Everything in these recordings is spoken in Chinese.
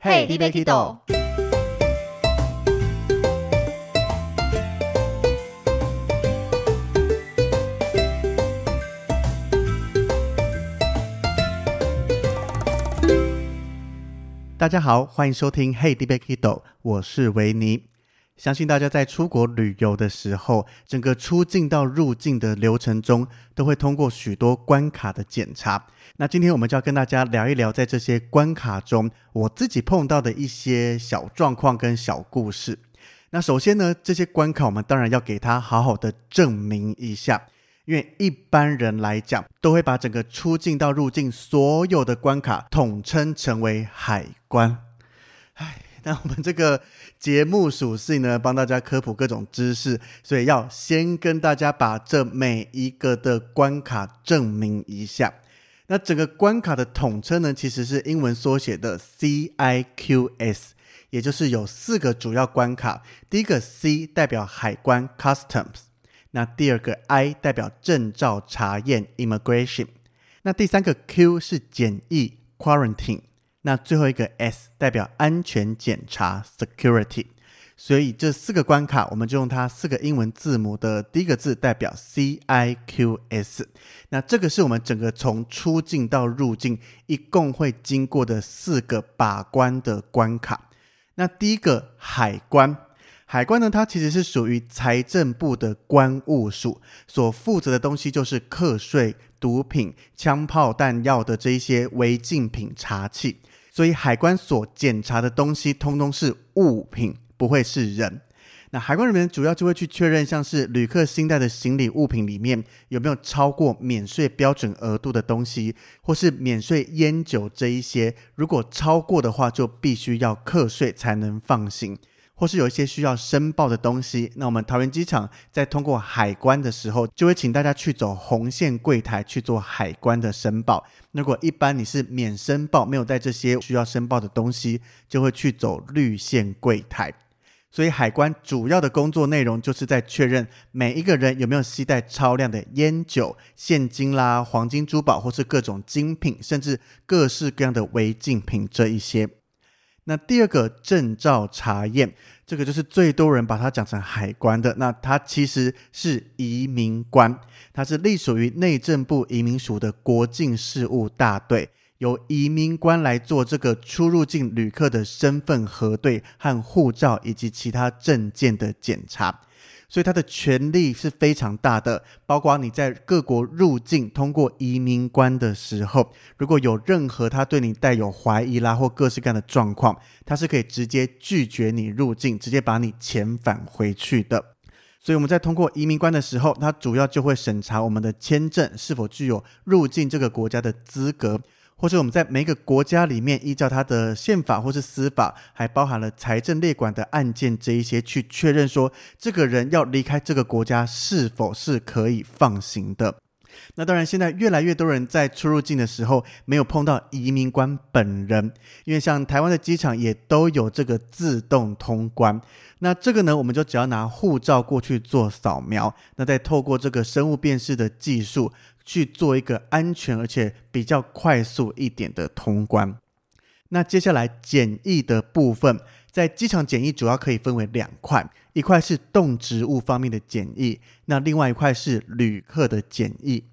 Hey dba kiddo 大家好欢迎收听 hey dba kiddo 我是维尼。相信大家在出国旅游的时候，整个出境到入境的流程中，都会通过许多关卡的检查。那今天我们就要跟大家聊一聊，在这些关卡中，我自己碰到的一些小状况跟小故事。那首先呢，这些关卡我们当然要给它好好的证明一下。因为一般人来讲，都会把整个出境到入境所有的关卡统称成为海关。唉，那我们这个节目属性呢，帮大家科普各种知识，所以要先跟大家把这每一个的关卡证明一下。那整个关卡的统称呢，其实是英文缩写的 CIQS，也就是有四个主要关卡。第一个 C 代表海关 （Customs）。那第二个 I 代表证照查验 （Immigration），那第三个 Q 是检疫 （Quarantine），那最后一个 S 代表安全检查 （Security）。所以这四个关卡，我们就用它四个英文字母的第一个字代表 C I Q S。那这个是我们整个从出境到入境一共会经过的四个把关的关卡。那第一个海关。海关呢，它其实是属于财政部的关务署，所负责的东西就是课税、毒品、枪炮弹药的这一些违禁品查器。所以海关所检查的东西，通通是物品，不会是人。那海关人员主要就会去确认，像是旅客新带的行李物品里面有没有超过免税标准额度的东西，或是免税烟酒这一些，如果超过的话，就必须要课税才能放行。或是有一些需要申报的东西，那我们桃园机场在通过海关的时候，就会请大家去走红线柜台去做海关的申报。如果一般你是免申报，没有带这些需要申报的东西，就会去走绿线柜台。所以海关主要的工作内容，就是在确认每一个人有没有携带超量的烟酒、现金啦、黄金珠宝，或是各种精品，甚至各式各样的违禁品这一些。那第二个证照查验，这个就是最多人把它讲成海关的。那它其实是移民官，它是隶属于内政部移民署的国境事务大队，由移民官来做这个出入境旅客的身份核对和护照以及其他证件的检查。所以他的权力是非常大的，包括你在各国入境通过移民关的时候，如果有任何他对你带有怀疑啦或各式各样的状况，他是可以直接拒绝你入境，直接把你遣返回去的。所以我们在通过移民关的时候，他主要就会审查我们的签证是否具有入境这个国家的资格。或者我们在每个国家里面，依照它的宪法或是司法，还包含了财政列管的案件这一些，去确认说这个人要离开这个国家是否是可以放行的。那当然，现在越来越多人在出入境的时候没有碰到移民官本人，因为像台湾的机场也都有这个自动通关。那这个呢，我们就只要拿护照过去做扫描，那再透过这个生物辨识的技术。去做一个安全而且比较快速一点的通关。那接下来检疫的部分，在机场检疫主要可以分为两块，一块是动植物方面的检疫，那另外一块是旅客的检疫。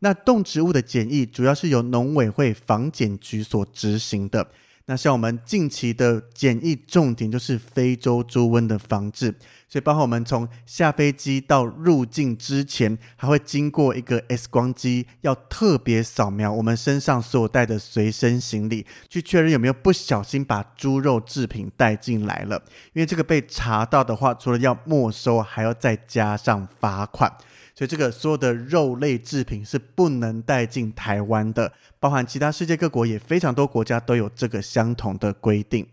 那动植物的检疫主要是由农委会防检局所执行的。那像我们近期的检疫重点就是非洲猪瘟的防治，所以包括我们从下飞机到入境之前，还会经过一个 X 光机，要特别扫描我们身上所带的随身行李，去确认有没有不小心把猪肉制品带进来了。因为这个被查到的话，除了要没收，还要再加上罚款。所以这个所有的肉类制品是不能带进台湾的，包含其他世界各国也非常多国家都有这个相同的规定。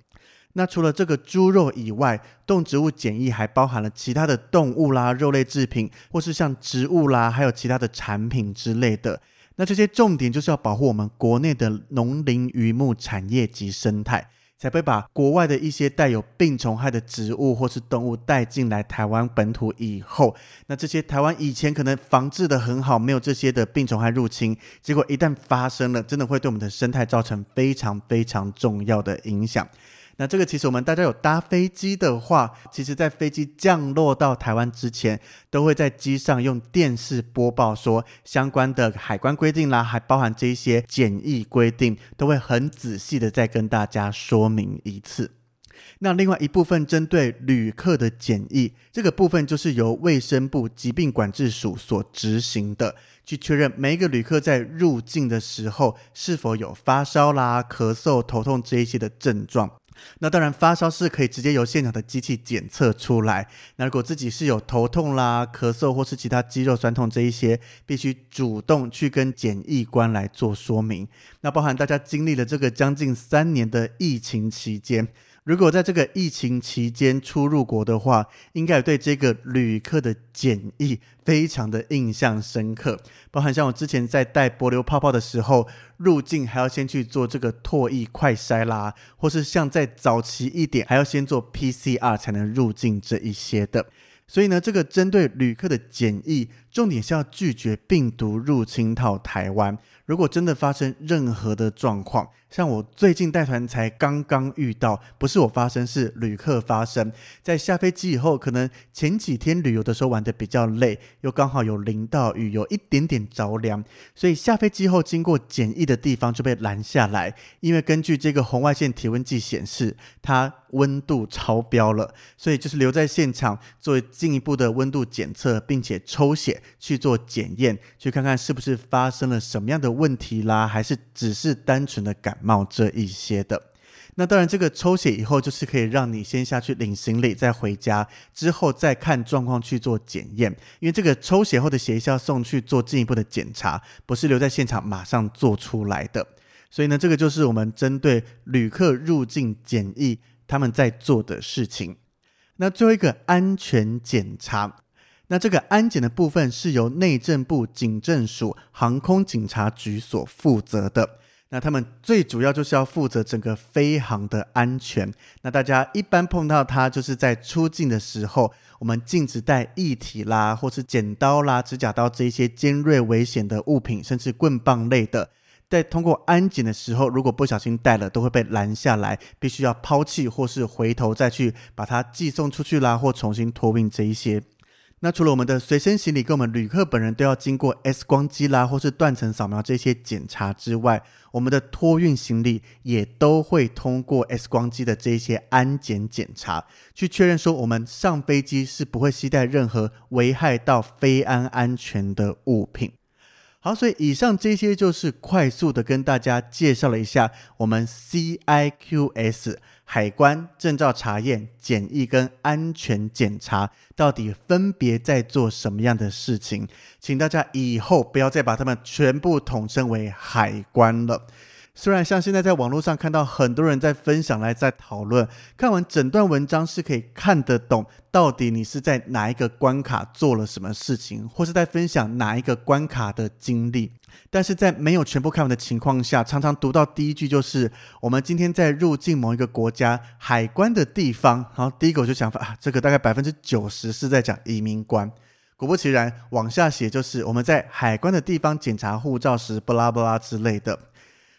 那除了这个猪肉以外，动植物检疫还包含了其他的动物啦、肉类制品，或是像植物啦，还有其他的产品之类的。那这些重点就是要保护我们国内的农林渔牧产业及生态，才会把国外的一些带有病虫害的植物或是动物带进来台湾本土以后，那这些台湾以前可能防治的很好，没有这些的病虫害入侵，结果一旦发生了，真的会对我们的生态造成非常非常重要的影响。那这个其实我们大家有搭飞机的话，其实在飞机降落到台湾之前，都会在机上用电视播报说相关的海关规定啦，还包含这一些检疫规定，都会很仔细的再跟大家说明一次。那另外一部分针对旅客的检疫，这个部分就是由卫生部疾病管制署所执行的，去确认每一个旅客在入境的时候是否有发烧啦、咳嗽、头痛这一些的症状。那当然，发烧是可以直接由现场的机器检测出来。那如果自己是有头痛啦、咳嗽或是其他肌肉酸痛这一些，必须主动去跟检疫官来做说明。那包含大家经历了这个将近三年的疫情期间。如果在这个疫情期间出入国的话，应该对这个旅客的检疫非常的印象深刻。包含像我之前在带帛琉泡泡的时候，入境还要先去做这个唾液快筛啦，或是像在早期一点，还要先做 PCR 才能入境这一些的。所以呢，这个针对旅客的检疫，重点是要拒绝病毒入侵到台湾。如果真的发生任何的状况，像我最近带团才刚刚遇到，不是我发生，是旅客发生。在下飞机以后，可能前几天旅游的时候玩得比较累，又刚好有淋到雨，有一点点着凉，所以下飞机后经过检疫的地方就被拦下来。因为根据这个红外线体温计显示，它温度超标了，所以就是留在现场做进一步的温度检测，并且抽血去做检验，去看看是不是发生了什么样的问题啦，还是只是单纯的感冒这一些的。那当然，这个抽血以后就是可以让你先下去领行李，再回家，之后再看状况去做检验。因为这个抽血后的血是要送去做进一步的检查，不是留在现场马上做出来的。所以呢，这个就是我们针对旅客入境检疫他们在做的事情。那最后一个安全检查。那这个安检的部分是由内政部警政署航空警察局所负责的。那他们最主要就是要负责整个飞航的安全。那大家一般碰到它，就是在出境的时候，我们禁止带液体啦，或是剪刀啦、指甲刀这一些尖锐危险的物品，甚至棍棒类的，在通过安检的时候，如果不小心带了，都会被拦下来，必须要抛弃或是回头再去把它寄送出去啦，或重新托运这一些。那除了我们的随身行李跟我们旅客本人都要经过 X 光机啦，或是断层扫描这些检查之外，我们的托运行李也都会通过 X 光机的这些安检检查，去确认说我们上飞机是不会携带任何危害到飞安安全的物品。好，所以以上这些就是快速的跟大家介绍了一下我们 CIQS 海关证照查验、检疫跟安全检查到底分别在做什么样的事情，请大家以后不要再把它们全部统称为海关了。虽然像现在在网络上看到很多人在分享来在讨论，看完整段文章是可以看得懂到底你是在哪一个关卡做了什么事情，或是在分享哪一个关卡的经历。但是在没有全部看完的情况下，常常读到第一句就是我们今天在入境某一个国家海关的地方，然后第一个我就想法啊，这个大概百分之九十是在讲移民关。果不其然，往下写就是我们在海关的地方检查护照时，不拉不拉之类的。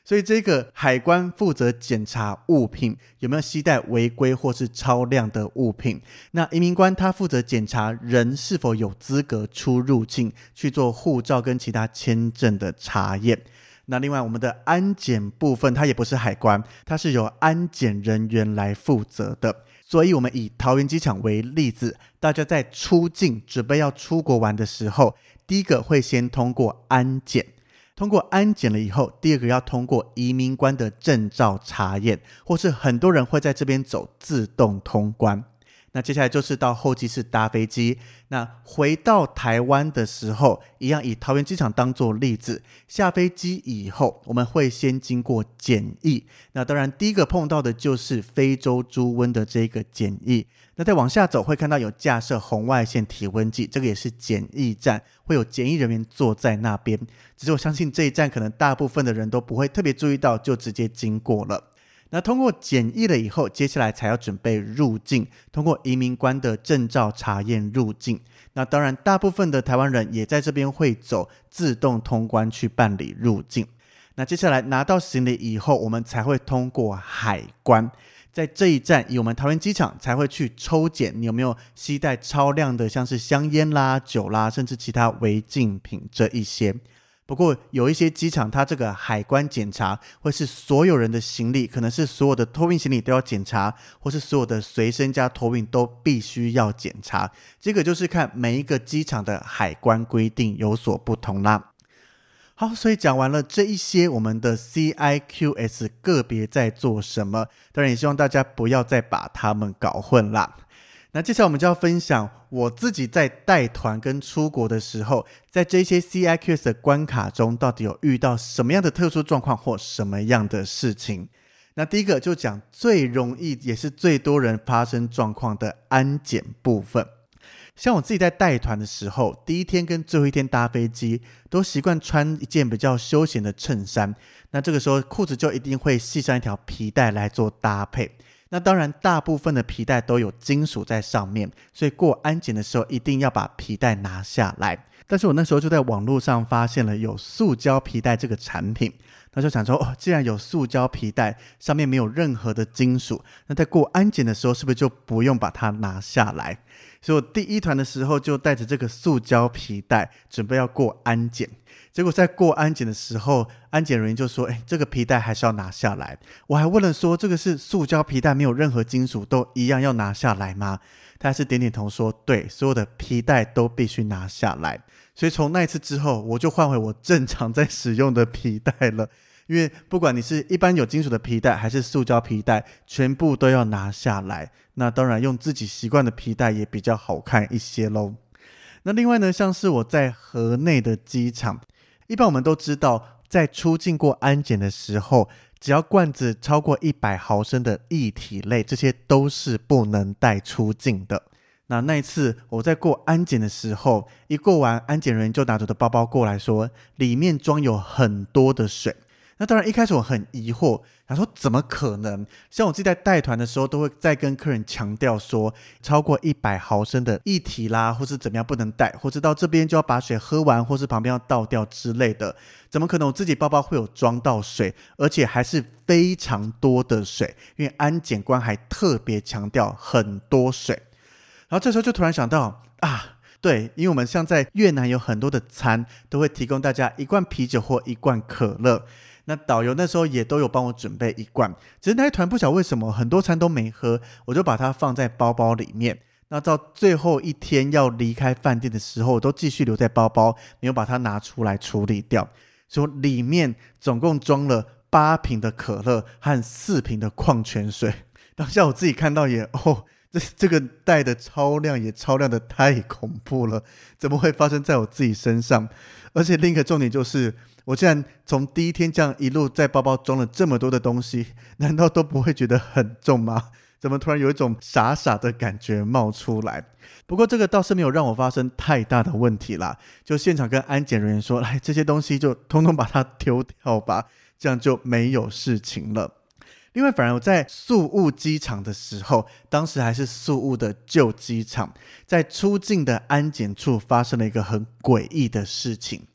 所以，这个海关负责检查物品有没有携带违规或是超量的物品。那移民官他负责检查人是否有资格出入境，去做护照跟其他签证的查验。那另外，我们的安检部分，它也不是海关，它是由安检人员来负责的。所以，我们以桃园机场为例子，大家在出境准备要出国玩的时候，第一个会先通过安检。通过安检了以后，第二个要通过移民官的证照查验，或是很多人会在这边走自动通关。那接下来就是到候机室搭飞机。那回到台湾的时候，一样以桃园机场当做例子，下飞机以后，我们会先经过检疫。那当然，第一个碰到的就是非洲猪瘟的这个检疫。那再往下走，会看到有架设红外线体温计，这个也是检疫站，会有检疫人员坐在那边。只是我相信这一站可能大部分的人都不会特别注意到，就直接经过了。那通过检疫了以后，接下来才要准备入境，通过移民官的证照查验入境。那当然，大部分的台湾人也在这边会走自动通关去办理入境。那接下来拿到行李以后，我们才会通过海关，在这一站，以我们桃园机场才会去抽检你有没有携带超量的，像是香烟啦、酒啦，甚至其他违禁品这一些。不过有一些机场，它这个海关检查会是所有人的行李，可能是所有的托运行李都要检查，或是所有的随身加托运都必须要检查。这个就是看每一个机场的海关规定有所不同啦。好，所以讲完了这一些，我们的 CIQS 个别在做什么，当然也希望大家不要再把它们搞混啦。那接下来我们就要分享我自己在带团跟出国的时候，在这些 CIQS 的关卡中，到底有遇到什么样的特殊状况或什么样的事情。那第一个就讲最容易也是最多人发生状况的安检部分。像我自己在带团的时候，第一天跟最后一天搭飞机，都习惯穿一件比较休闲的衬衫，那这个时候裤子就一定会系上一条皮带来做搭配。那当然，大部分的皮带都有金属在上面，所以过安检的时候一定要把皮带拿下来。但是我那时候就在网络上发现了有塑胶皮带这个产品，那就想说，哦，既然有塑胶皮带，上面没有任何的金属，那在过安检的时候是不是就不用把它拿下来？所以我第一团的时候就带着这个塑胶皮带，准备要过安检。结果在过安检的时候，安检人员就说：“哎，这个皮带还是要拿下来。”我还问了说：“这个是塑胶皮带，没有任何金属，都一样要拿下来吗？”他还是点点头说：“对，所有的皮带都必须拿下来。”所以从那一次之后，我就换回我正常在使用的皮带了。因为不管你是一般有金属的皮带，还是塑胶皮带，全部都要拿下来。那当然，用自己习惯的皮带也比较好看一些喽。那另外呢，像是我在河内的机场。一般我们都知道，在出境过安检的时候，只要罐子超过一百毫升的液体类，这些都是不能带出境的。那那一次我在过安检的时候，一过完，安检人员就拿着的包包过来说，里面装有很多的水。那当然，一开始我很疑惑，他说怎么可能？像我自己在带团的时候，都会再跟客人强调说，超过一百毫升的液体啦，或是怎么样不能带，或是到这边就要把水喝完，或是旁边要倒掉之类的。怎么可能我自己包包会有装到水，而且还是非常多的水？因为安检官还特别强调很多水。然后这时候就突然想到啊，对，因为我们像在越南有很多的餐都会提供大家一罐啤酒或一罐可乐。那导游那时候也都有帮我准备一罐，只是那一团不晓得为什么很多餐都没喝，我就把它放在包包里面。那到最后一天要离开饭店的时候，我都继续留在包包，没有把它拿出来处理掉。所以里面总共装了八瓶的可乐和四瓶的矿泉水。当下我自己看到也哦，这这个带的超量也超量的太恐怖了，怎么会发生在我自己身上？而且另一个重点就是。我竟然从第一天这样一路在包包装了这么多的东西，难道都不会觉得很重吗？怎么突然有一种傻傻的感觉冒出来？不过这个倒是没有让我发生太大的问题啦。就现场跟安检人员说：“来，这些东西就通通把它丢掉吧，这样就没有事情了。”另外，反而我在宿雾机场的时候，当时还是宿雾的旧机场，在出境的安检处发生了一个很诡异的事情。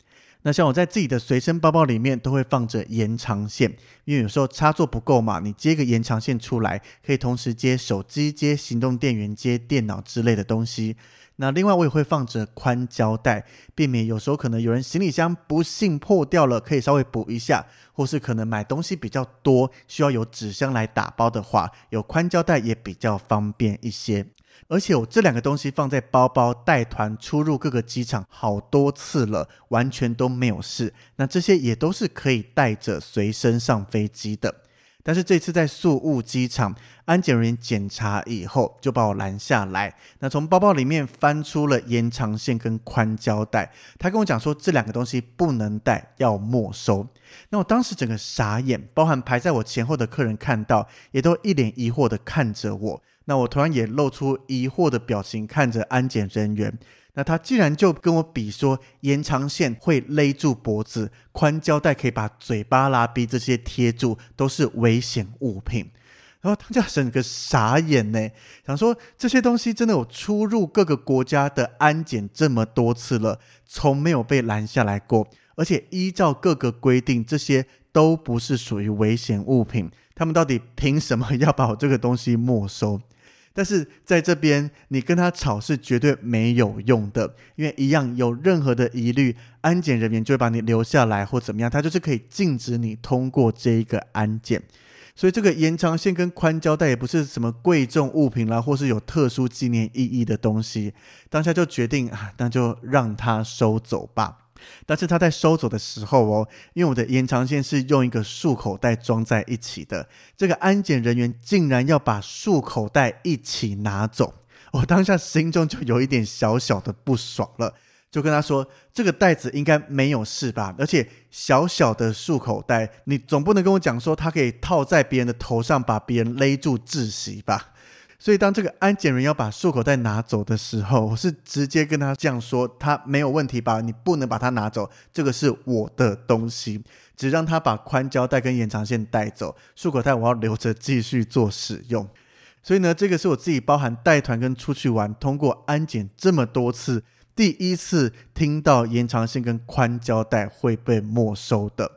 那像我在自己的随身包包里面都会放着延长线，因为有时候插座不够嘛，你接个延长线出来，可以同时接手机、接行动电源、接电脑之类的东西。那另外我也会放着宽胶带，避免有时候可能有人行李箱不幸破掉了，可以稍微补一下，或是可能买东西比较多，需要有纸箱来打包的话，有宽胶带也比较方便一些。而且我这两个东西放在包包带团出入各个机场好多次了，完全都没有事。那这些也都是可以带着随身上飞机的。但是这次在宿雾机场，安检人员检查以后就把我拦下来。那从包包里面翻出了延长线跟宽胶带，他跟我讲说这两个东西不能带，要没收。那我当时整个傻眼，包含排在我前后的客人看到，也都一脸疑惑的看着我。那我突然也露出疑惑的表情，看着安检人员。那他竟然就跟我比说，延长线会勒住脖子，宽胶带可以把嘴巴拉闭这些贴住，都是危险物品。然后他就整个傻眼呢，想说这些东西真的有出入各个国家的安检这么多次了，从没有被拦下来过，而且依照各个规定，这些都不是属于危险物品。他们到底凭什么要把我这个东西没收？但是在这边，你跟他吵是绝对没有用的，因为一样有任何的疑虑，安检人员就会把你留下来或怎么样，他就是可以禁止你通过这一个安检。所以这个延长线跟宽胶带也不是什么贵重物品啦，或是有特殊纪念意义的东西，当下就决定啊，那就让他收走吧。但是他在收走的时候哦，因为我的延长线是用一个束口袋装在一起的，这个安检人员竟然要把束口袋一起拿走，我当下心中就有一点小小的不爽了，就跟他说：“这个袋子应该没有事吧？而且小小的束口袋，你总不能跟我讲说它可以套在别人的头上，把别人勒住窒息吧？”所以，当这个安检人要把束口袋拿走的时候，我是直接跟他这样说：“他没有问题吧？你不能把它拿走，这个是我的东西，只让他把宽胶带跟延长线带走，束口袋我要留着继续做使用。”所以呢，这个是我自己包含带团跟出去玩，通过安检这么多次，第一次听到延长线跟宽胶带会被没收的。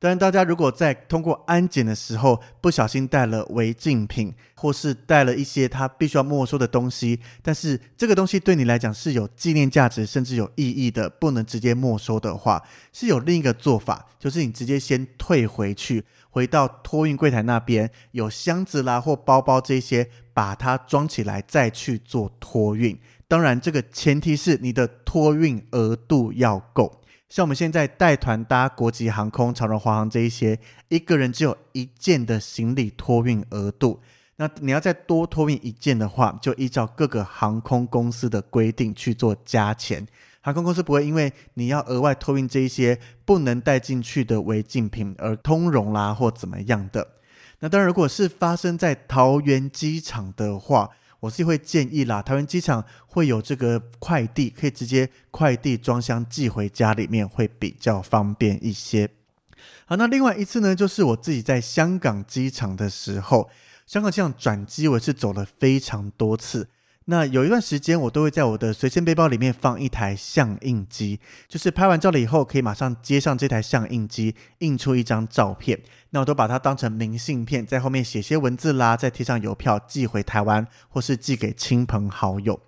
当然，大家如果在通过安检的时候不小心带了违禁品，或是带了一些他必须要没收的东西，但是这个东西对你来讲是有纪念价值，甚至有意义的，不能直接没收的话，是有另一个做法，就是你直接先退回去，回到托运柜台那边，有箱子啦或包包这些，把它装起来再去做托运。当然，这个前提是你的托运额度要够。像我们现在带团搭国际航空、长荣、华航这一些，一个人只有一件的行李托运额度。那你要再多托运一件的话，就依照各个航空公司的规定去做加钱。航空公司不会因为你要额外托运这一些不能带进去的违禁品而通融啦，或怎么样的。那当然，如果是发生在桃园机场的话，我自己会建议啦，桃园机场会有这个快递，可以直接快递装箱寄回家里面，会比较方便一些。好，那另外一次呢，就是我自己在香港机场的时候，香港机场转机，我是走了非常多次。那有一段时间，我都会在我的随身背包里面放一台相印机，就是拍完照了以后，可以马上接上这台相印机，印出一张照片。那我都把它当成明信片，在后面写些文字啦，再贴上邮票寄回台湾，或是寄给亲朋好友。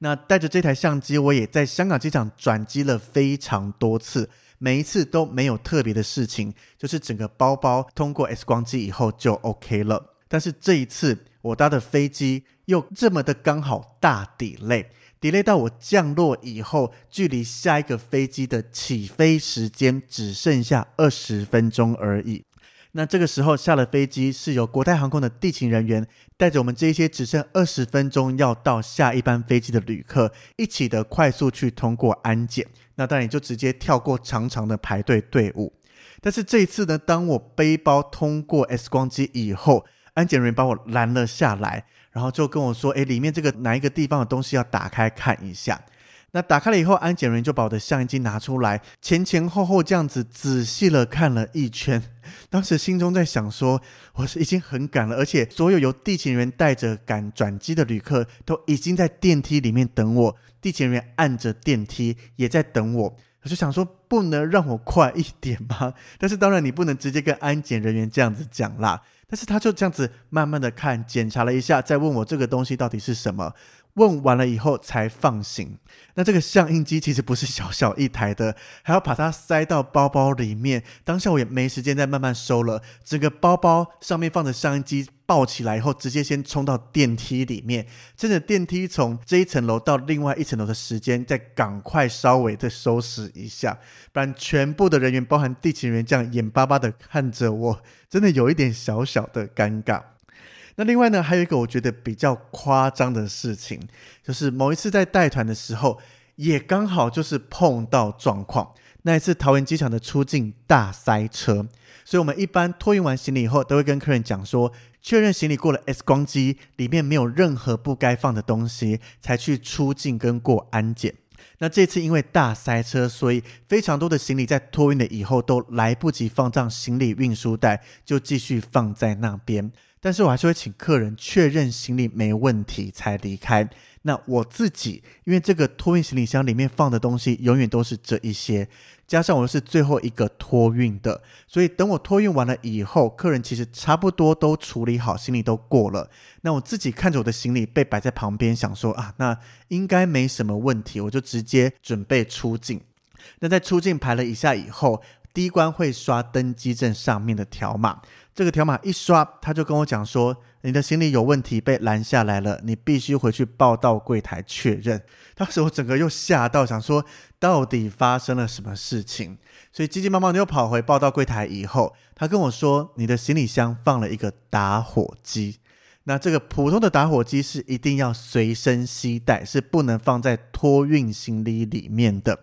那带着这台相机，我也在香港机场转机了非常多次，每一次都没有特别的事情，就是整个包包通过 X 光机以后就 OK 了。但是这一次，我搭的飞机又这么的刚好大 delay，delay 到我降落以后，距离下一个飞机的起飞时间只剩下二十分钟而已。那这个时候下了飞机，是由国泰航空的地勤人员带着我们这些只剩二十分钟要到下一班飞机的旅客，一起的快速去通过安检。那当然也就直接跳过长长的排队队伍。但是这一次呢，当我背包通过 X 光机以后，安检人员把我拦了下来，然后就跟我说：“诶，里面这个哪一个地方的东西要打开看一下。”那打开了以后，安检人员就把我的相机拿出来，前前后后这样子仔细了看了一圈。当时心中在想说：“我是已经很赶了，而且所有由地勤人员带着赶转机的旅客都已经在电梯里面等我，地勤人员按着电梯也在等我。”我就想说：“不能让我快一点吗？”但是当然你不能直接跟安检人员这样子讲啦。但是他就这样子慢慢的看，检查了一下，再问我这个东西到底是什么。问完了以后才放行。那这个相印机其实不是小小一台的，还要把它塞到包包里面。当下我也没时间再慢慢收了，整个包包上面放的相印机抱起来以后，直接先冲到电梯里面，趁着电梯从这一层楼到另外一层楼的时间，再赶快稍微的收拾一下，不然全部的人员，包含地勤人员，这样眼巴巴的看着我，真的有一点小小的尴尬。那另外呢，还有一个我觉得比较夸张的事情，就是某一次在带团的时候，也刚好就是碰到状况。那一次桃园机场的出境大塞车，所以我们一般托运完行李以后，都会跟客人讲说，确认行李过了 X 光机，里面没有任何不该放的东西，才去出境跟过安检。那这次因为大塞车，所以非常多的行李在托运的以后都来不及放上行李运输带，就继续放在那边。但是我还是会请客人确认行李没问题才离开。那我自己，因为这个托运行李箱里面放的东西永远都是这一些，加上我又是最后一个托运的，所以等我托运完了以后，客人其实差不多都处理好，行李都过了。那我自己看着我的行李被摆在旁边，想说啊，那应该没什么问题，我就直接准备出境。那在出境排了一下以后，第一关会刷登机证上面的条码。这个条码一刷，他就跟我讲说：“你的行李有问题，被拦下来了，你必须回去报到柜台确认。”当时我整个又吓到，想说到底发生了什么事情，所以急急忙忙的又跑回报到柜台。以后他跟我说：“你的行李箱放了一个打火机，那这个普通的打火机是一定要随身携带，是不能放在托运行李里面的。”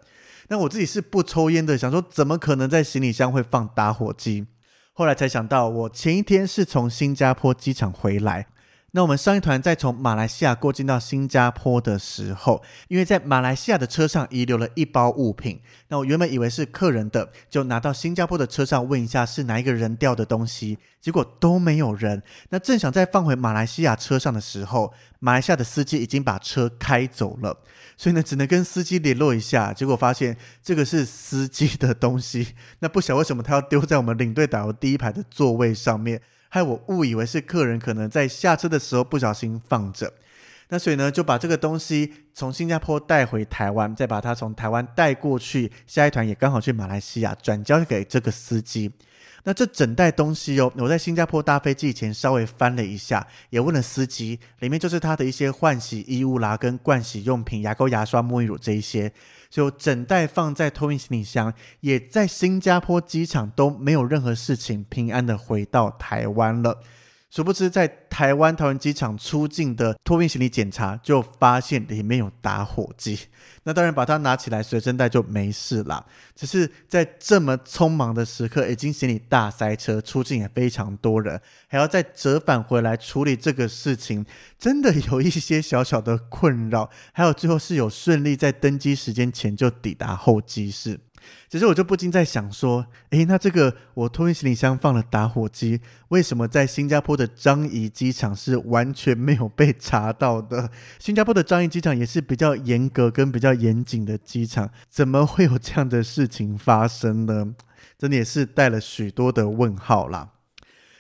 那我自己是不抽烟的，想说怎么可能在行李箱会放打火机？后来才想到，我前一天是从新加坡机场回来。那我们上一团在从马来西亚过境到新加坡的时候，因为在马来西亚的车上遗留了一包物品，那我原本以为是客人的，就拿到新加坡的车上问一下是哪一个人掉的东西，结果都没有人。那正想再放回马来西亚车上的时候，马来西亚的司机已经把车开走了，所以呢，只能跟司机联络一下，结果发现这个是司机的东西，那不晓得为什么他要丢在我们领队导游第一排的座位上面。害我误以为是客人可能在下车的时候不小心放着，那所以呢，就把这个东西从新加坡带回台湾，再把它从台湾带过去，下一团也刚好去马来西亚转交给这个司机。那这整袋东西哦，我在新加坡搭飞机前稍微翻了一下，也问了司机，里面就是他的一些换洗衣物啦，跟盥洗用品、牙膏、牙刷、沐浴乳这一些。就整袋放在托运行李箱，也在新加坡机场都没有任何事情，平安的回到台湾了。殊不知，在台湾桃园机场出境的托运行李检查，就发现里面有打火机。那当然把它拿起来随身带就没事啦。只是在这么匆忙的时刻，已经行李大塞车，出境也非常多人，还要再折返回来处理这个事情，真的有一些小小的困扰。还有最后是有顺利在登机时间前就抵达候机室。其实我就不禁在想说，诶，那这个我托运行李箱放了打火机，为什么在新加坡的樟宜机场是完全没有被查到的？新加坡的樟宜机场也是比较严格跟比较严谨的机场，怎么会有这样的事情发生呢？真的也是带了许多的问号啦。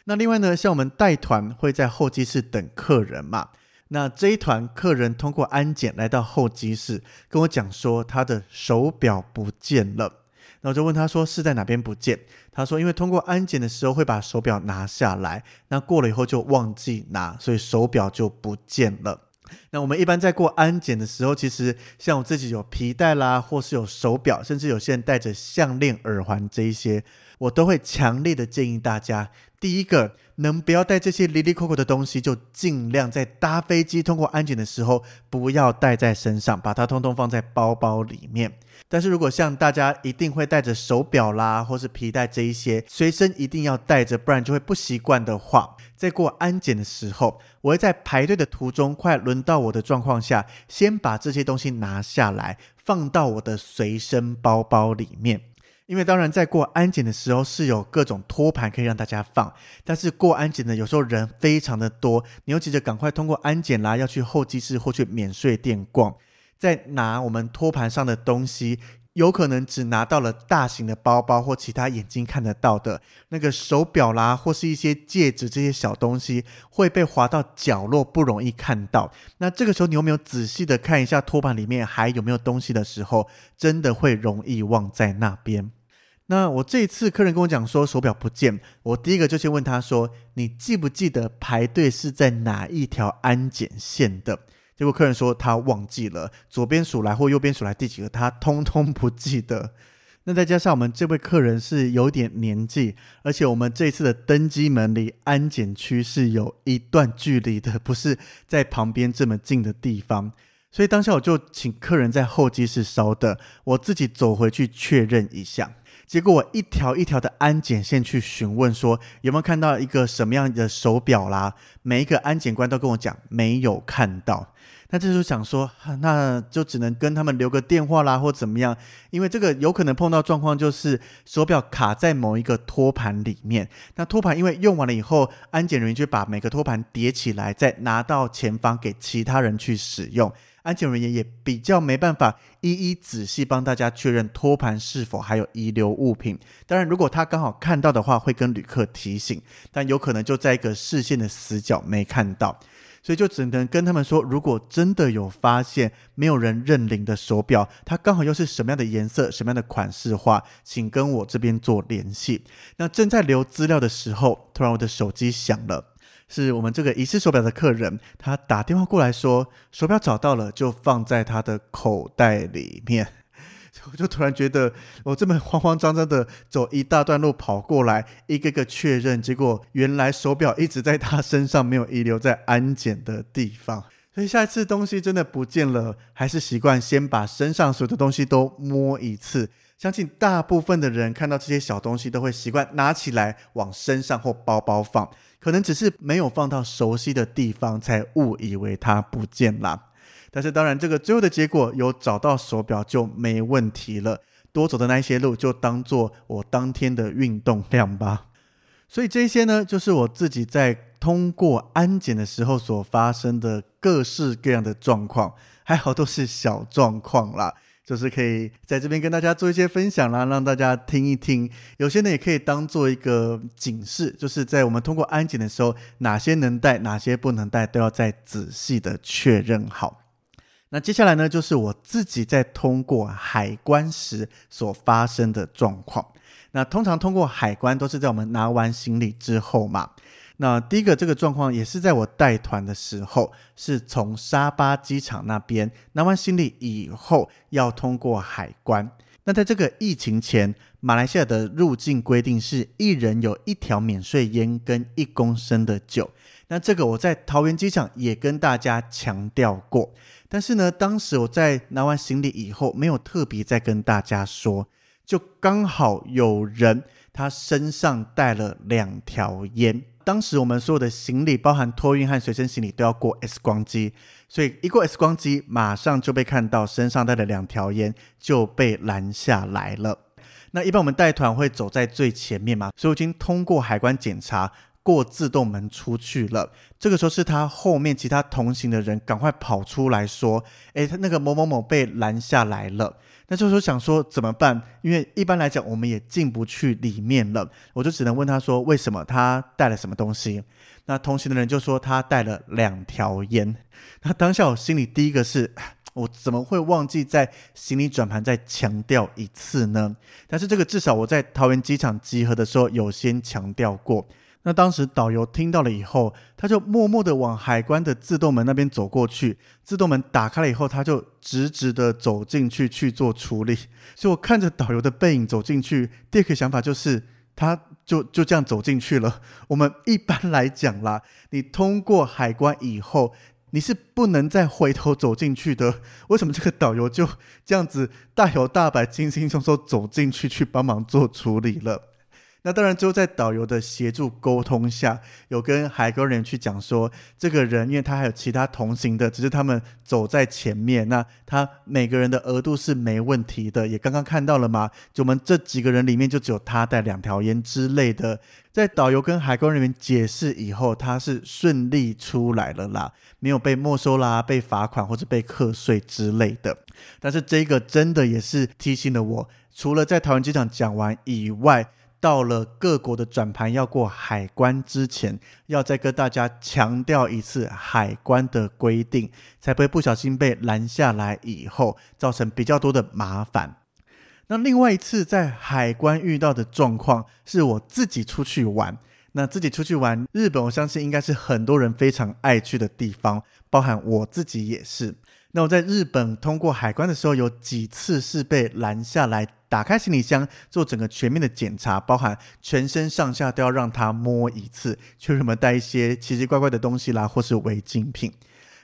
那另外呢，像我们带团会在候机室等客人嘛，那这一团客人通过安检来到候机室，跟我讲说他的手表不见了。然后我就问他说是在哪边不见？他说因为通过安检的时候会把手表拿下来，那过了以后就忘记拿，所以手表就不见了。那我们一般在过安检的时候，其实像我自己有皮带啦，或是有手表，甚至有些人戴着项链、耳环这一些，我都会强烈的建议大家，第一个能不要带这些哩哩抠抠的东西，就尽量在搭飞机通过安检的时候不要带在身上，把它通通放在包包里面。但是如果像大家一定会带着手表啦，或是皮带这一些，随身一定要带着，不然就会不习惯的话，在过安检的时候，我会在排队的途中，快轮到我的状况下，先把这些东西拿下来，放到我的随身包包里面。因为当然在过安检的时候是有各种托盘可以让大家放，但是过安检呢，有时候人非常的多，你又急着赶快通过安检啦，要去候机室或去免税店逛。在拿我们托盘上的东西，有可能只拿到了大型的包包或其他眼睛看得到的那个手表啦，或是一些戒指这些小东西会被滑到角落，不容易看到。那这个时候你有没有仔细的看一下托盘里面还有没有东西的时候，真的会容易忘在那边。那我这一次客人跟我讲说手表不见，我第一个就先问他说：“你记不记得排队是在哪一条安检线的？”结果客人说他忘记了，左边数来或右边数来第几个，他通通不记得。那再加上我们这位客人是有点年纪，而且我们这次的登机门离安检区是有一段距离的，不是在旁边这么近的地方。所以当下我就请客人在候机室稍等，我自己走回去确认一下。结果我一条一条的安检线去询问，说有没有看到一个什么样的手表啦？每一个安检官都跟我讲没有看到。那这时候想说，那就只能跟他们留个电话啦，或怎么样？因为这个有可能碰到状况，就是手表卡在某一个托盘里面。那托盘因为用完了以后，安检人员就把每个托盘叠起来，再拿到前方给其他人去使用。安检人员也比较没办法一一仔细帮大家确认托盘是否还有遗留物品。当然，如果他刚好看到的话，会跟旅客提醒，但有可能就在一个视线的死角没看到，所以就只能跟他们说，如果真的有发现没有人认领的手表，它刚好又是什么样的颜色、什么样的款式的话，请跟我这边做联系。那正在留资料的时候，突然我的手机响了。是我们这个遗失手表的客人，他打电话过来说，手表找到了，就放在他的口袋里面。我就突然觉得，我这么慌慌张张的走一大段路跑过来，一个个确认，结果原来手表一直在他身上，没有遗留在安检的地方。所以下一次东西真的不见了，还是习惯先把身上所有的东西都摸一次。相信大部分的人看到这些小东西，都会习惯拿起来往身上或包包放。可能只是没有放到熟悉的地方，才误以为它不见了。但是当然，这个最后的结果有找到手表就没问题了。多走的那些路就当做我当天的运动量吧。所以这些呢，就是我自己在通过安检的时候所发生的各式各样的状况，还好都是小状况啦。就是可以在这边跟大家做一些分享啦，让大家听一听。有些呢也可以当做一个警示，就是在我们通过安检的时候，哪些能带，哪些不能带，都要再仔细的确认好。那接下来呢，就是我自己在通过海关时所发生的状况。那通常通过海关都是在我们拿完行李之后嘛。那第一个这个状况也是在我带团的时候，是从沙巴机场那边拿完行李以后要通过海关。那在这个疫情前，马来西亚的入境规定是一人有一条免税烟跟一公升的酒。那这个我在桃园机场也跟大家强调过，但是呢，当时我在拿完行李以后，没有特别再跟大家说，就刚好有人他身上带了两条烟。当时我们所有的行李，包含托运和随身行李，都要过 X 光机，所以一过 X 光机，马上就被看到身上带的两条烟，就被拦下来了。那一般我们带团会走在最前面嘛，所以已经通过海关检查，过自动门出去了。这个时候是他后面其他同行的人赶快跑出来说：“诶，他那个某某某被拦下来了。”那这时候想说怎么办？因为一般来讲我们也进不去里面了，我就只能问他说为什么他带了什么东西？那同行的人就说他带了两条烟。那当下我心里第一个是，我怎么会忘记在行李转盘再强调一次呢？但是这个至少我在桃园机场集合的时候有先强调过。那当时导游听到了以后，他就默默地往海关的自动门那边走过去。自动门打开了以后，他就直直地走进去去做处理。所以我看着导游的背影走进去，第一个想法就是，他就就这样走进去了。我们一般来讲啦，你通过海关以后，你是不能再回头走进去的。为什么这个导游就这样子大摇大摆、轻轻松松走进去去帮忙做处理了？那当然，就在导游的协助沟通下，有跟海关人员去讲说，这个人因为他还有其他同行的，只是他们走在前面，那他每个人的额度是没问题的。也刚刚看到了吗？就我们这几个人里面，就只有他带两条烟之类的。在导游跟海关人员解释以后，他是顺利出来了啦，没有被没收啦、被罚款或者被课税之类的。但是这个真的也是提醒了我，除了在桃园机场讲完以外。到了各国的转盘要过海关之前，要再跟大家强调一次海关的规定，才不会不小心被拦下来以后造成比较多的麻烦。那另外一次在海关遇到的状况，是我自己出去玩。那自己出去玩，日本我相信应该是很多人非常爱去的地方，包含我自己也是。那我在日本通过海关的时候，有几次是被拦下来，打开行李箱做整个全面的检查，包含全身上下都要让他摸一次，确认有没带一些奇奇怪怪的东西啦，或是违禁品。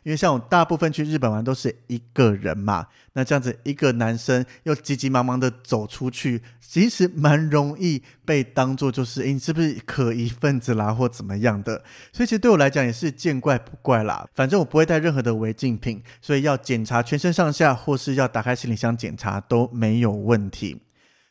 因为像我大部分去日本玩都是一个人嘛，那这样子一个男生又急急忙忙的走出去，其实蛮容易被当做就是，诶，你是不是可疑分子啦，或怎么样的？所以其实对我来讲也是见怪不怪啦。反正我不会带任何的违禁品，所以要检查全身上下，或是要打开行李箱检查都没有问题。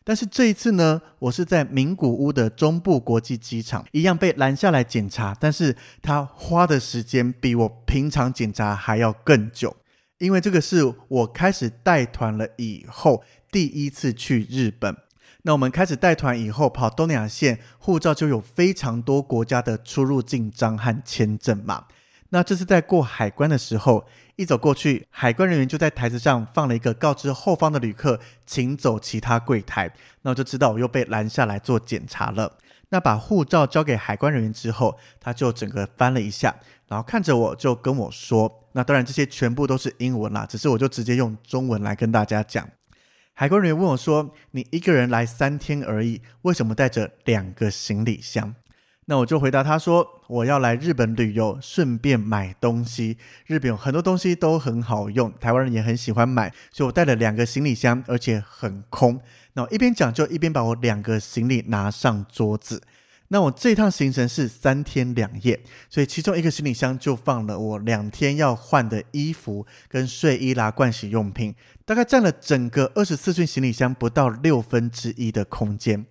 但是这一次呢，我是在名古屋的中部国际机场，一样被拦下来检查，但是他花的时间比我平常检查还要更久，因为这个是我开始带团了以后第一次去日本。那我们开始带团以后，跑东南亚线，护照就有非常多国家的出入境章和签证嘛。那这次在过海关的时候，一走过去，海关人员就在台子上放了一个告知后方的旅客，请走其他柜台。那我就知道我又被拦下来做检查了。那把护照交给海关人员之后，他就整个翻了一下，然后看着我就跟我说：“那当然这些全部都是英文啦，只是我就直接用中文来跟大家讲。”海关人员问我说：“你一个人来三天而已，为什么带着两个行李箱？”那我就回答他说，我要来日本旅游，顺便买东西。日本有很多东西都很好用，台湾人也很喜欢买，所以我带了两个行李箱，而且很空。那我一边讲就一边把我两个行李拿上桌子。那我这趟行程是三天两夜，所以其中一个行李箱就放了我两天要换的衣服跟睡衣啦、盥洗用品，大概占了整个二十四寸行李箱不到六分之一的空间。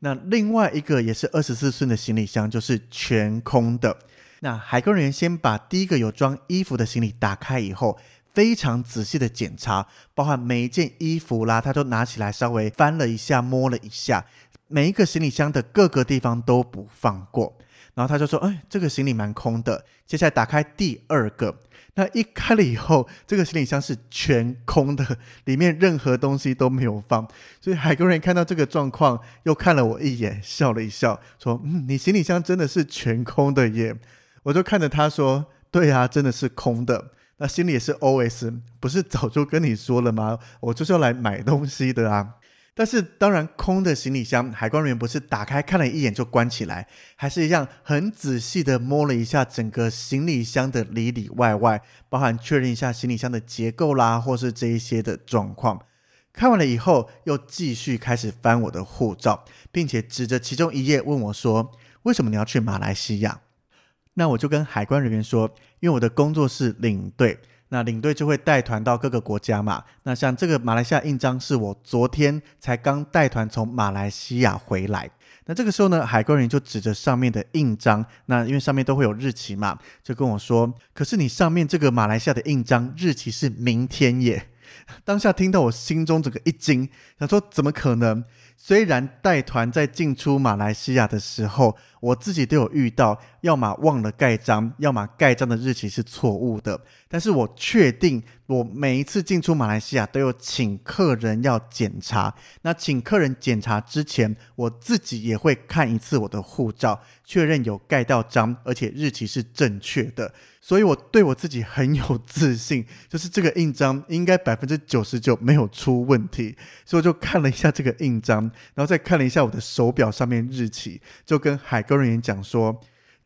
那另外一个也是二十四寸的行李箱，就是全空的。那海关人员先把第一个有装衣服的行李打开以后，非常仔细的检查，包含每一件衣服啦，他都拿起来稍微翻了一下，摸了一下，每一个行李箱的各个地方都不放过。然后他就说：“哎，这个行李蛮空的。”接下来打开第二个。那一开了以后，这个行李箱是全空的，里面任何东西都没有放。所以海关人看到这个状况，又看了我一眼，笑了一笑，说：“嗯，你行李箱真的是全空的耶。”我就看着他说：“对啊，真的是空的。”那心里也是 OS：不是早就跟你说了吗？我就是要来买东西的啊。但是当然，空的行李箱，海关人员不是打开看了一眼就关起来，还是一样很仔细的摸了一下整个行李箱的里里外外，包含确认一下行李箱的结构啦，或是这一些的状况。看完了以后，又继续开始翻我的护照，并且指着其中一页问我说：“为什么你要去马来西亚？”那我就跟海关人员说：“因为我的工作是领队。”那领队就会带团到各个国家嘛。那像这个马来西亚印章是我昨天才刚带团从马来西亚回来。那这个时候呢，海关人员就指着上面的印章，那因为上面都会有日期嘛，就跟我说：“可是你上面这个马来西亚的印章日期是明天耶。” 当下听到我心中整个一惊，想说怎么可能？虽然带团在进出马来西亚的时候，我自己都有遇到，要么忘了盖章，要么盖章的日期是错误的。但是我确定，我每一次进出马来西亚都有请客人要检查。那请客人检查之前，我自己也会看一次我的护照，确认有盖到章，而且日期是正确的。所以我对我自己很有自信，就是这个印章应该百分之九十九没有出问题。所以我就看了一下这个印章，然后再看了一下我的手表上面日期，就跟海关人员讲说，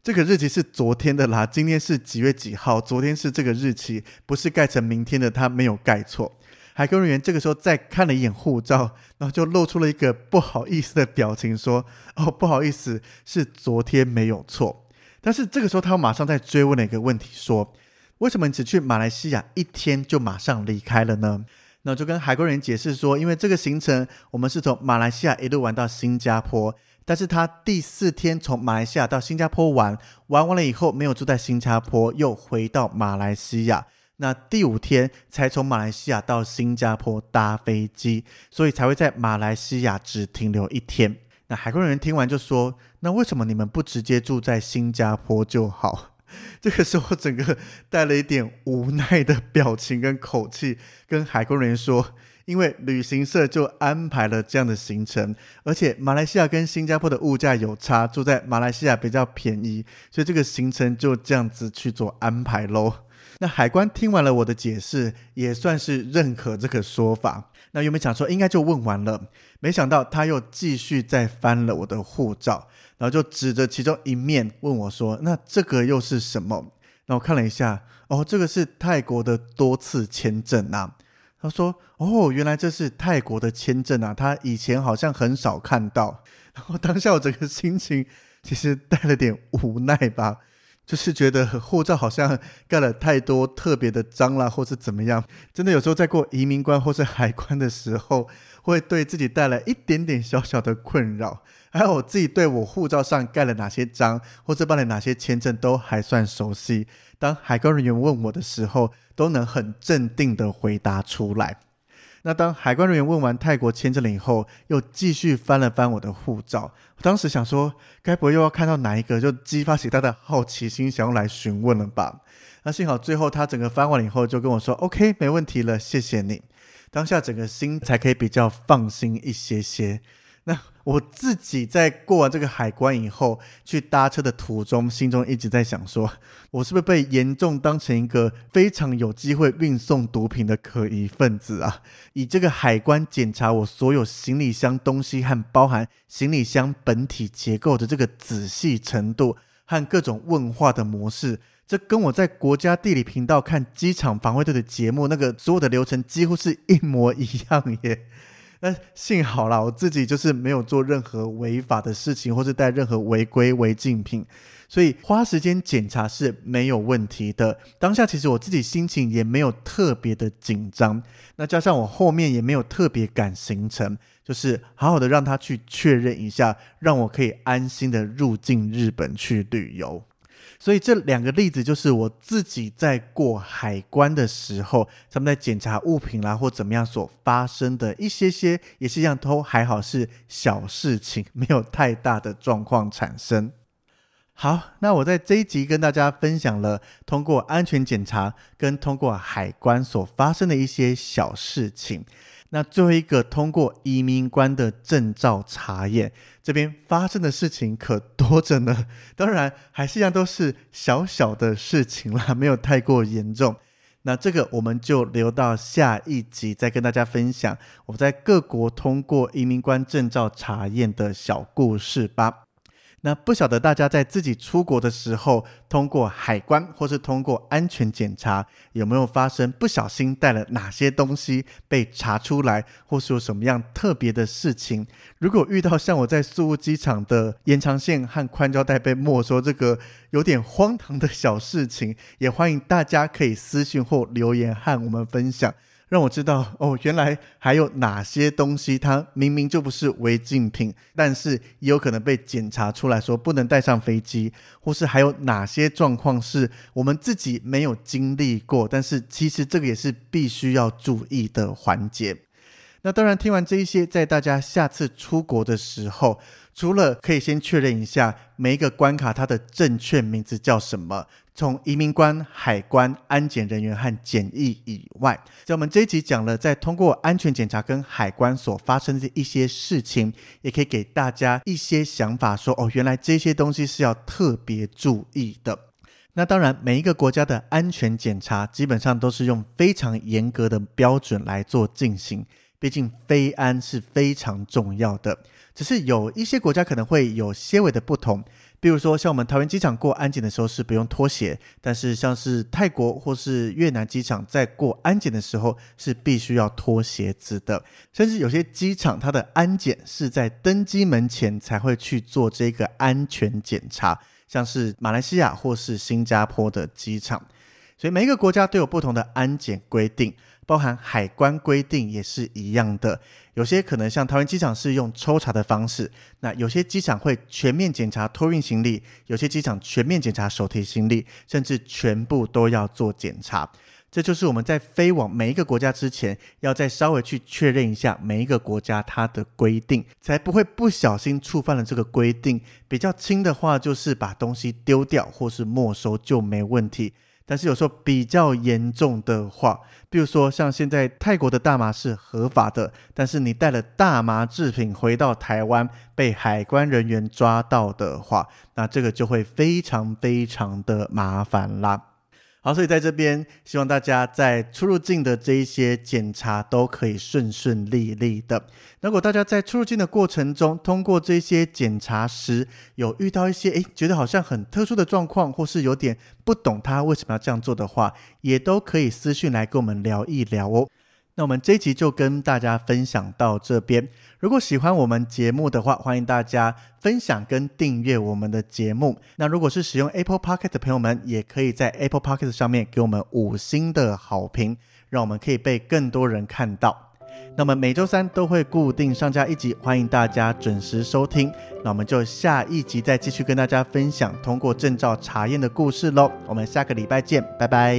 这个日期是昨天的啦，今天是几月几号？昨天是这个日期，不是盖成明天的，他没有盖错。海关人员这个时候再看了一眼护照，然后就露出了一个不好意思的表情，说：“哦，不好意思，是昨天没有错。”但是这个时候，他马上在追问了一个问题，说：“为什么你只去马来西亚一天就马上离开了呢？”那就跟海关人员解释说：“因为这个行程我们是从马来西亚一路玩到新加坡，但是他第四天从马来西亚到新加坡玩，玩完了以后没有住在新加坡，又回到马来西亚，那第五天才从马来西亚到新加坡搭飞机，所以才会在马来西亚只停留一天。”那海关人员听完就说：“那为什么你们不直接住在新加坡就好？” 这个时候，整个带了一点无奈的表情跟口气，跟海关人员说：“因为旅行社就安排了这样的行程，而且马来西亚跟新加坡的物价有差，住在马来西亚比较便宜，所以这个行程就这样子去做安排喽。那海关听完了我的解释，也算是认可这个说法。那原本想说应该就问完了，没想到他又继续再翻了我的护照，然后就指着其中一面问我说：“那这个又是什么？”那我看了一下，哦，这个是泰国的多次签证啊。他说：“哦，原来这是泰国的签证啊，他以前好像很少看到。然后当下我整个心情其实带了点无奈吧，就是觉得护照好像盖了太多特别的章啦，或是怎么样。真的有时候在过移民关或是海关的时候，会对自己带来一点点小小的困扰。还有我自己对我护照上盖了哪些章，或者办了哪些签证，都还算熟悉。”当海关人员问我的时候，都能很镇定地回答出来。那当海关人员问完泰国签证了以后，又继续翻了翻我的护照。我当时想说，该不会又要看到哪一个，就激发起他的好奇心，想要来询问了吧？那幸好最后他整个翻完了以后，就跟我说：“OK，没问题了，谢谢你。”当下整个心才可以比较放心一些些。那我自己在过完这个海关以后，去搭车的途中，心中一直在想说，我是不是被严重当成一个非常有机会运送毒品的可疑分子啊？以这个海关检查我所有行李箱东西和包含行李箱本体结构的这个仔细程度和各种问话的模式，这跟我在国家地理频道看机场防卫队的节目那个所有的流程几乎是一模一样耶。但幸好啦，我自己就是没有做任何违法的事情，或是带任何违规违禁品，所以花时间检查是没有问题的。当下其实我自己心情也没有特别的紧张，那加上我后面也没有特别赶行程，就是好好的让他去确认一下，让我可以安心的入境日本去旅游。所以这两个例子就是我自己在过海关的时候，他们在检查物品啦或怎么样所发生的一些些，也是一样都还好是小事情，没有太大的状况产生。好，那我在这一集跟大家分享了通过安全检查跟通过海关所发生的一些小事情。那最后一个通过移民官的证照查验，这边发生的事情可多着呢。当然，还是一样都是小小的事情啦，没有太过严重。那这个我们就留到下一集再跟大家分享我在各国通过移民官证照查验的小故事吧。那不晓得大家在自己出国的时候，通过海关或是通过安全检查，有没有发生不小心带了哪些东西被查出来，或是有什么样特别的事情？如果遇到像我在宿雾机场的延长线和宽胶带被没收这个有点荒唐的小事情，也欢迎大家可以私信或留言和我们分享。让我知道哦，原来还有哪些东西它明明就不是违禁品，但是也有可能被检查出来说不能带上飞机，或是还有哪些状况是我们自己没有经历过，但是其实这个也是必须要注意的环节。那当然，听完这一些，在大家下次出国的时候，除了可以先确认一下每一个关卡它的正确名字叫什么，从移民官、海关、安检人员和检疫以外，在我们这一集讲了在通过安全检查跟海关所发生的一些事情，也可以给大家一些想法说，哦，原来这些东西是要特别注意的。那当然，每一个国家的安全检查基本上都是用非常严格的标准来做进行，毕竟非安是非常重要的。只是有一些国家可能会有些微的不同，比如说像我们桃园机场过安检的时候是不用脱鞋，但是像是泰国或是越南机场在过安检的时候是必须要脱鞋子的，甚至有些机场它的安检是在登机门前才会去做这个安全检查，像是马来西亚或是新加坡的机场，所以每一个国家都有不同的安检规定。包含海关规定也是一样的，有些可能像桃园机场是用抽查的方式，那有些机场会全面检查托运行李，有些机场全面检查手提行李，甚至全部都要做检查。这就是我们在飞往每一个国家之前，要再稍微去确认一下每一个国家它的规定，才不会不小心触犯了这个规定。比较轻的话，就是把东西丢掉或是没收就没问题。但是有时候比较严重的话，比如说像现在泰国的大麻是合法的，但是你带了大麻制品回到台湾，被海关人员抓到的话，那这个就会非常非常的麻烦啦。好，所以在这边希望大家在出入境的这一些检查都可以顺顺利利的。如果大家在出入境的过程中，通过这些检查时有遇到一些诶觉得好像很特殊的状况，或是有点不懂他为什么要这样做的话，也都可以私讯来跟我们聊一聊哦。那我们这一集就跟大家分享到这边。如果喜欢我们节目的话，欢迎大家分享跟订阅我们的节目。那如果是使用 Apple Pocket 的朋友们，也可以在 Apple Pocket 上面给我们五星的好评，让我们可以被更多人看到。那么每周三都会固定上架一集，欢迎大家准时收听。那我们就下一集再继续跟大家分享通过证照查验的故事喽。我们下个礼拜见，拜拜。